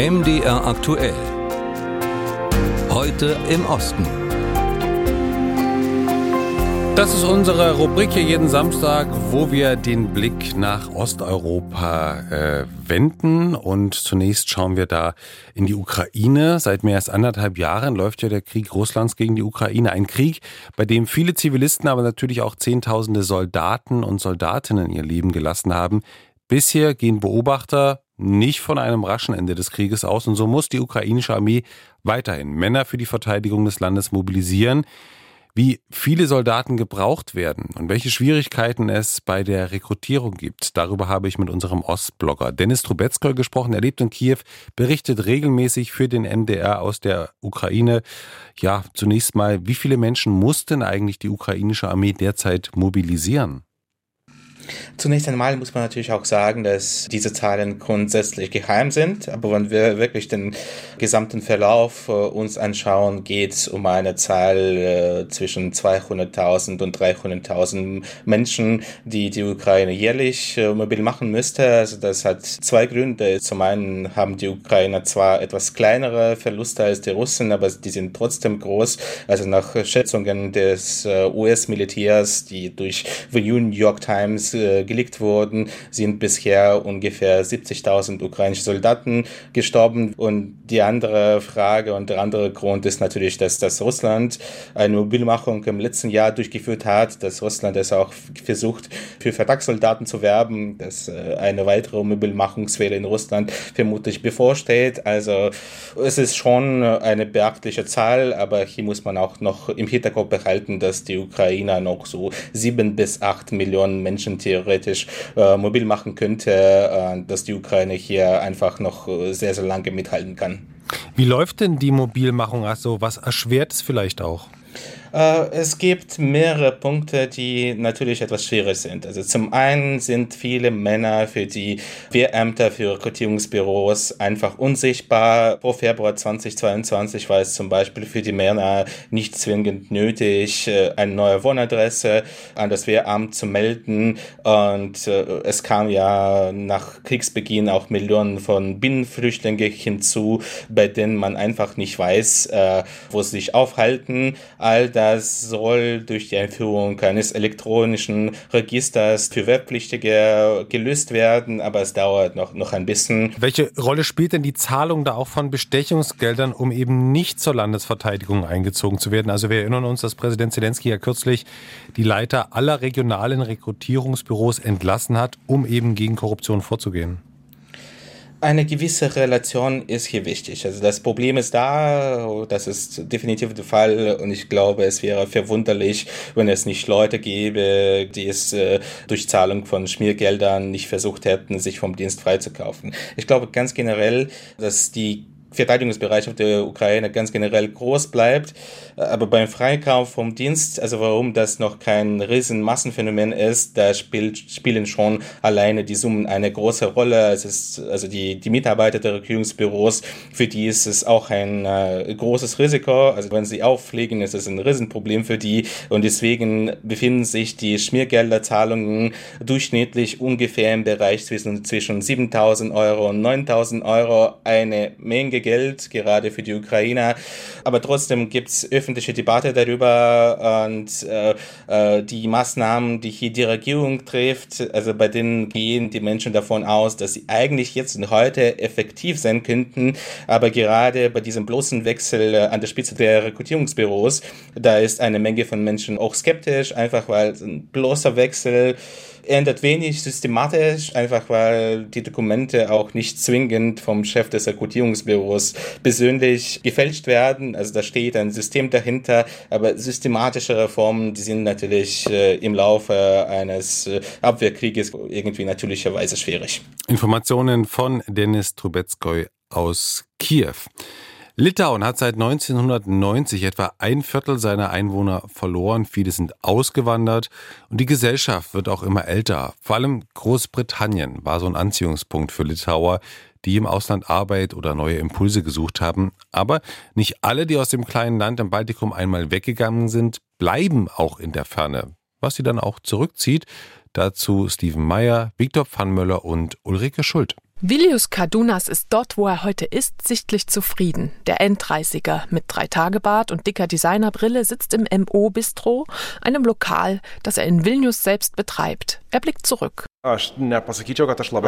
MDR aktuell. Heute im Osten. Das ist unsere Rubrik hier jeden Samstag, wo wir den Blick nach Osteuropa äh, wenden. Und zunächst schauen wir da in die Ukraine. Seit mehr als anderthalb Jahren läuft ja der Krieg Russlands gegen die Ukraine. Ein Krieg, bei dem viele Zivilisten, aber natürlich auch Zehntausende Soldaten und Soldatinnen ihr Leben gelassen haben. Bisher gehen Beobachter nicht von einem raschen Ende des Krieges aus und so muss die ukrainische Armee weiterhin Männer für die Verteidigung des Landes mobilisieren. Wie viele Soldaten gebraucht werden und welche Schwierigkeiten es bei der Rekrutierung gibt, darüber habe ich mit unserem Ostblogger Dennis Trubetskoy gesprochen. Er lebt in Kiew, berichtet regelmäßig für den MDR aus der Ukraine. Ja, zunächst mal, wie viele Menschen muss denn eigentlich die ukrainische Armee derzeit mobilisieren? Zunächst einmal muss man natürlich auch sagen, dass diese Zahlen grundsätzlich geheim sind, aber wenn wir wirklich den gesamten Verlauf äh, uns anschauen, geht es um eine Zahl äh, zwischen 200.000 und 300.000 Menschen, die die Ukraine jährlich äh, mobil machen müsste. Also das hat zwei Gründe. Zum einen haben die Ukrainer zwar etwas kleinere Verluste als die Russen, aber die sind trotzdem groß. Also nach Schätzungen des äh, US-Militärs, die durch The New York Times gelegt wurden, sind bisher ungefähr 70.000 ukrainische Soldaten gestorben. Und die andere Frage und der andere Grund ist natürlich, dass, dass Russland eine Mobilmachung im letzten Jahr durchgeführt hat, dass Russland es auch versucht, für Vertragssoldaten zu werben, dass äh, eine weitere Mobilmachungswelle in Russland vermutlich bevorsteht. Also es ist schon eine beachtliche Zahl, aber hier muss man auch noch im Hinterkopf behalten, dass die Ukrainer noch so sieben bis acht Millionen Menschen theoretisch äh, mobil machen könnte, äh, dass die Ukraine hier einfach noch äh, sehr, sehr lange mithalten kann. Wie läuft denn die Mobilmachung? Also was erschwert es vielleicht auch? Äh, es gibt mehrere Punkte, die natürlich etwas schwierig sind. Also zum einen sind viele Männer für die Wehrämter, für Rekrutierungsbüros einfach unsichtbar. Vor Februar 2022 war es zum Beispiel für die Männer nicht zwingend nötig, äh, eine neue Wohnadresse an das Wehramt zu melden. Und äh, es kam ja nach Kriegsbeginn auch Millionen von Binnenflüchtlingen hinzu, bei denen man einfach nicht weiß, wo sie sich aufhalten. All das das soll durch die Einführung eines elektronischen Registers für Webpflichtige gelöst werden, aber es dauert noch, noch ein bisschen. Welche Rolle spielt denn die Zahlung da auch von Bestechungsgeldern, um eben nicht zur Landesverteidigung eingezogen zu werden? Also wir erinnern uns, dass Präsident Zelensky ja kürzlich die Leiter aller regionalen Rekrutierungsbüros entlassen hat, um eben gegen Korruption vorzugehen eine gewisse Relation ist hier wichtig. Also das Problem ist da, das ist definitiv der Fall und ich glaube, es wäre verwunderlich, wenn es nicht Leute gäbe, die es äh, durch Zahlung von Schmiergeldern nicht versucht hätten, sich vom Dienst freizukaufen. Ich glaube ganz generell, dass die Verteidigungsbereitschaft der Ukraine ganz generell groß bleibt. Aber beim Freikauf vom Dienst, also warum das noch kein riesen Massenphänomen ist, da spielt, spielen schon alleine die Summen eine große Rolle. Es ist, also die, die Mitarbeiter der Regierungsbüros, für die ist es auch ein äh, großes Risiko. Also wenn sie auffliegen, ist es ein Riesenproblem für die. Und deswegen befinden sich die Schmiergelderzahlungen durchschnittlich ungefähr im Bereich zwischen, zwischen 7.000 Euro und 9.000 Euro. Eine Menge Geld, gerade für die Ukrainer. Aber trotzdem gibt es öffentliche Debatte darüber und äh, äh, die Maßnahmen, die hier die Regierung trifft, also bei denen gehen die Menschen davon aus, dass sie eigentlich jetzt und heute effektiv sein könnten. Aber gerade bei diesem bloßen Wechsel äh, an der Spitze der Rekrutierungsbüros, da ist eine Menge von Menschen auch skeptisch, einfach weil ein bloßer Wechsel ändert wenig systematisch, einfach weil die Dokumente auch nicht zwingend vom Chef des Rekrutierungsbüros persönlich gefälscht werden. Also da steht ein System dahinter, aber systematische Reformen, die sind natürlich äh, im Laufe eines äh, Abwehrkrieges irgendwie natürlicherweise schwierig. Informationen von Dennis Trubetskoy aus Kiew. Litauen hat seit 1990 etwa ein Viertel seiner Einwohner verloren. Viele sind ausgewandert und die Gesellschaft wird auch immer älter. Vor allem Großbritannien war so ein Anziehungspunkt für Litauer, die im Ausland Arbeit oder neue Impulse gesucht haben. Aber nicht alle, die aus dem kleinen Land im Baltikum einmal weggegangen sind, bleiben auch in der Ferne. Was sie dann auch zurückzieht, dazu Steven Meyer, Viktor Pfannmöller und Ulrike Schult. Vilius Kadunas ist dort, wo er heute ist, sichtlich zufrieden. Der Enddreißiger mit Dreitagebart und dicker Designerbrille sitzt im MO Bistro, einem Lokal, das er in Vilnius selbst betreibt. Er blickt zurück.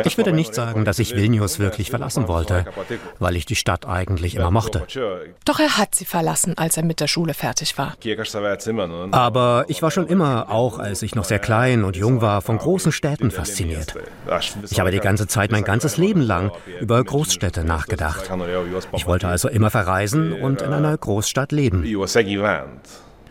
Ich würde nicht sagen, dass ich Vilnius wirklich verlassen wollte, weil ich die Stadt eigentlich immer mochte. Doch er hat sie verlassen, als er mit der Schule fertig war. Aber ich war schon immer, auch als ich noch sehr klein und jung war, von großen Städten fasziniert. Ich habe die ganze Zeit mein ganzes Leben lang über Großstädte nachgedacht. Ich wollte also immer verreisen und in einer Großstadt leben.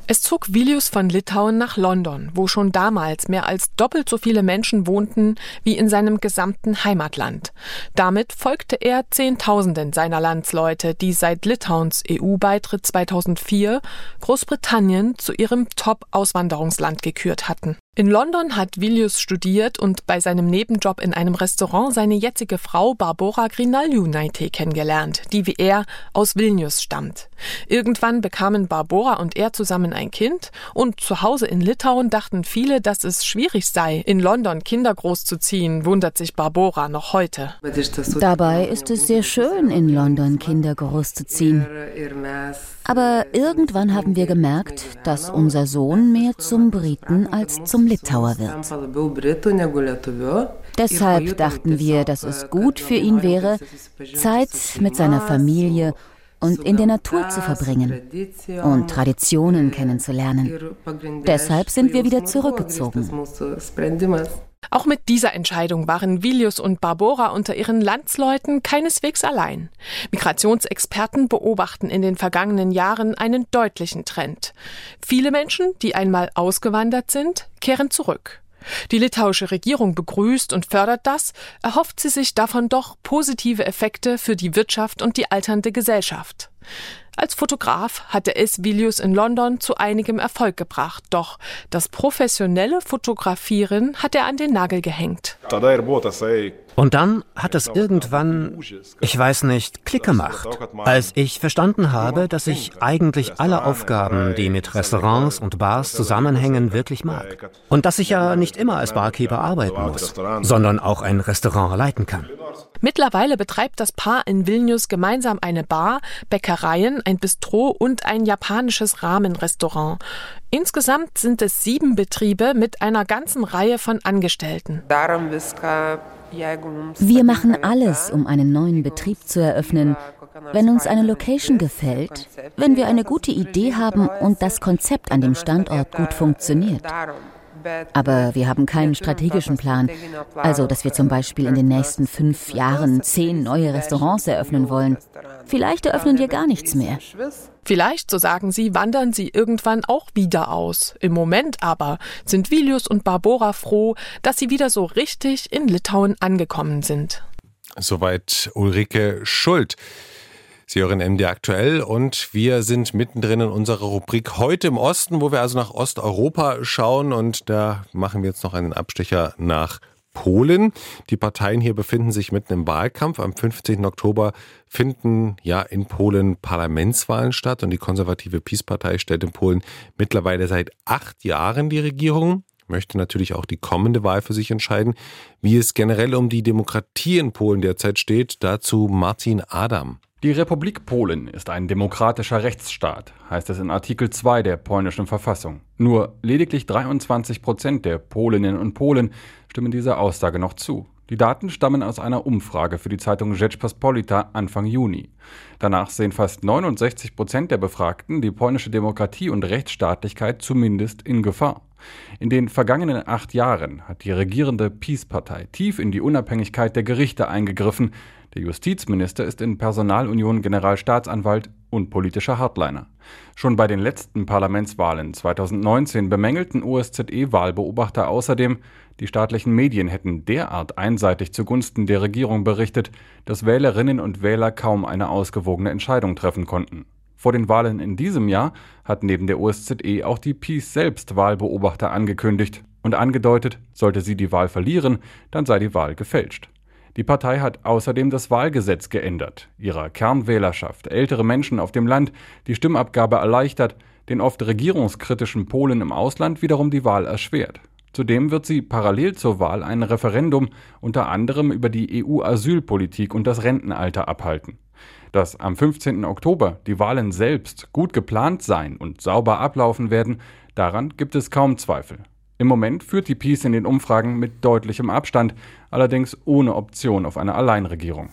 Es zog Vilius von Litauen nach London, wo schon damals mehr als doppelt so viele Menschen wohnten wie in seinem gesamten Heimatland. Damit folgte er Zehntausenden seiner Landsleute, die seit Litauens EU-Beitritt 2004 Großbritannien zu ihrem Top-Auswanderungsland gekürt hatten. In London hat Vilius studiert und bei seinem Nebenjob in einem Restaurant seine jetzige Frau Barbora Grinaliunaite kennengelernt, die wie er aus Vilnius stammt. Irgendwann bekamen Barbora und er zusammen ein Kind und zu Hause in Litauen dachten viele, dass es schwierig sei, in London Kinder großzuziehen, wundert sich Barbora noch heute. Dabei ist es sehr schön, in London Kinder großzuziehen. Aber irgendwann haben wir gemerkt, dass unser Sohn mehr zum Briten als zum Litauer wird. Deshalb dachten wir, dass es gut für ihn wäre, Zeit mit seiner Familie und in der Natur zu verbringen und Traditionen kennenzulernen. Deshalb sind wir wieder zurückgezogen. Auch mit dieser Entscheidung waren Vilius und Barbora unter ihren Landsleuten keineswegs allein. Migrationsexperten beobachten in den vergangenen Jahren einen deutlichen Trend. Viele Menschen, die einmal ausgewandert sind, kehren zurück. Die litauische Regierung begrüßt und fördert das, erhofft sie sich davon doch positive Effekte für die Wirtschaft und die alternde Gesellschaft. Als Fotograf hatte es Vilius in London zu einigem Erfolg gebracht, doch das professionelle Fotografieren hat er an den Nagel gehängt. Und dann hat es irgendwann, ich weiß nicht, Klick gemacht, als ich verstanden habe, dass ich eigentlich alle Aufgaben, die mit Restaurants und Bars zusammenhängen, wirklich mag. Und dass ich ja nicht immer als Barkeeper arbeiten muss, sondern auch ein Restaurant leiten kann. Mittlerweile betreibt das Paar in Vilnius gemeinsam eine Bar, Bäckereien, ein Bistro und ein japanisches Rahmenrestaurant. Insgesamt sind es sieben Betriebe mit einer ganzen Reihe von Angestellten. Wir machen alles, um einen neuen Betrieb zu eröffnen. Wenn uns eine Location gefällt, wenn wir eine gute Idee haben und das Konzept an dem Standort gut funktioniert. Aber wir haben keinen strategischen Plan. Also, dass wir zum Beispiel in den nächsten fünf Jahren zehn neue Restaurants eröffnen wollen. Vielleicht eröffnen wir gar nichts mehr. Vielleicht, so sagen sie, wandern sie irgendwann auch wieder aus. Im Moment aber sind Vilius und Barbora froh, dass sie wieder so richtig in Litauen angekommen sind. Soweit Ulrike Schuld. Sie hören MD aktuell und wir sind mittendrin in unserer Rubrik heute im Osten, wo wir also nach Osteuropa schauen und da machen wir jetzt noch einen Abstecher nach Polen. Die Parteien hier befinden sich mitten im Wahlkampf. Am 15. Oktober finden ja in Polen Parlamentswahlen statt und die konservative PiS-Partei stellt in Polen mittlerweile seit acht Jahren die Regierung möchte natürlich auch die kommende Wahl für sich entscheiden. Wie es generell um die Demokratie in Polen derzeit steht, dazu Martin Adam. Die Republik Polen ist ein demokratischer Rechtsstaat, heißt es in Artikel 2 der polnischen Verfassung. Nur lediglich 23 Prozent der Polinnen und Polen stimmen dieser Aussage noch zu. Die Daten stammen aus einer Umfrage für die Zeitung Rzeczpospolita Anfang Juni. Danach sehen fast 69 Prozent der Befragten die polnische Demokratie und Rechtsstaatlichkeit zumindest in Gefahr. In den vergangenen acht Jahren hat die regierende Peace-Partei tief in die Unabhängigkeit der Gerichte eingegriffen, der Justizminister ist in Personalunion Generalstaatsanwalt und politischer Hardliner. Schon bei den letzten Parlamentswahlen 2019 bemängelten OSZE-Wahlbeobachter außerdem, die staatlichen Medien hätten derart einseitig zugunsten der Regierung berichtet, dass Wählerinnen und Wähler kaum eine ausgewogene Entscheidung treffen konnten. Vor den Wahlen in diesem Jahr hat neben der OSZE auch die Peace selbst Wahlbeobachter angekündigt und angedeutet, sollte sie die Wahl verlieren, dann sei die Wahl gefälscht. Die Partei hat außerdem das Wahlgesetz geändert, ihrer Kernwählerschaft, ältere Menschen auf dem Land, die Stimmabgabe erleichtert, den oft regierungskritischen Polen im Ausland wiederum die Wahl erschwert. Zudem wird sie parallel zur Wahl ein Referendum unter anderem über die EU-Asylpolitik und das Rentenalter abhalten. Dass am 15. Oktober die Wahlen selbst gut geplant sein und sauber ablaufen werden, daran gibt es kaum Zweifel. Im Moment führt die Peace in den Umfragen mit deutlichem Abstand, allerdings ohne Option auf eine Alleinregierung.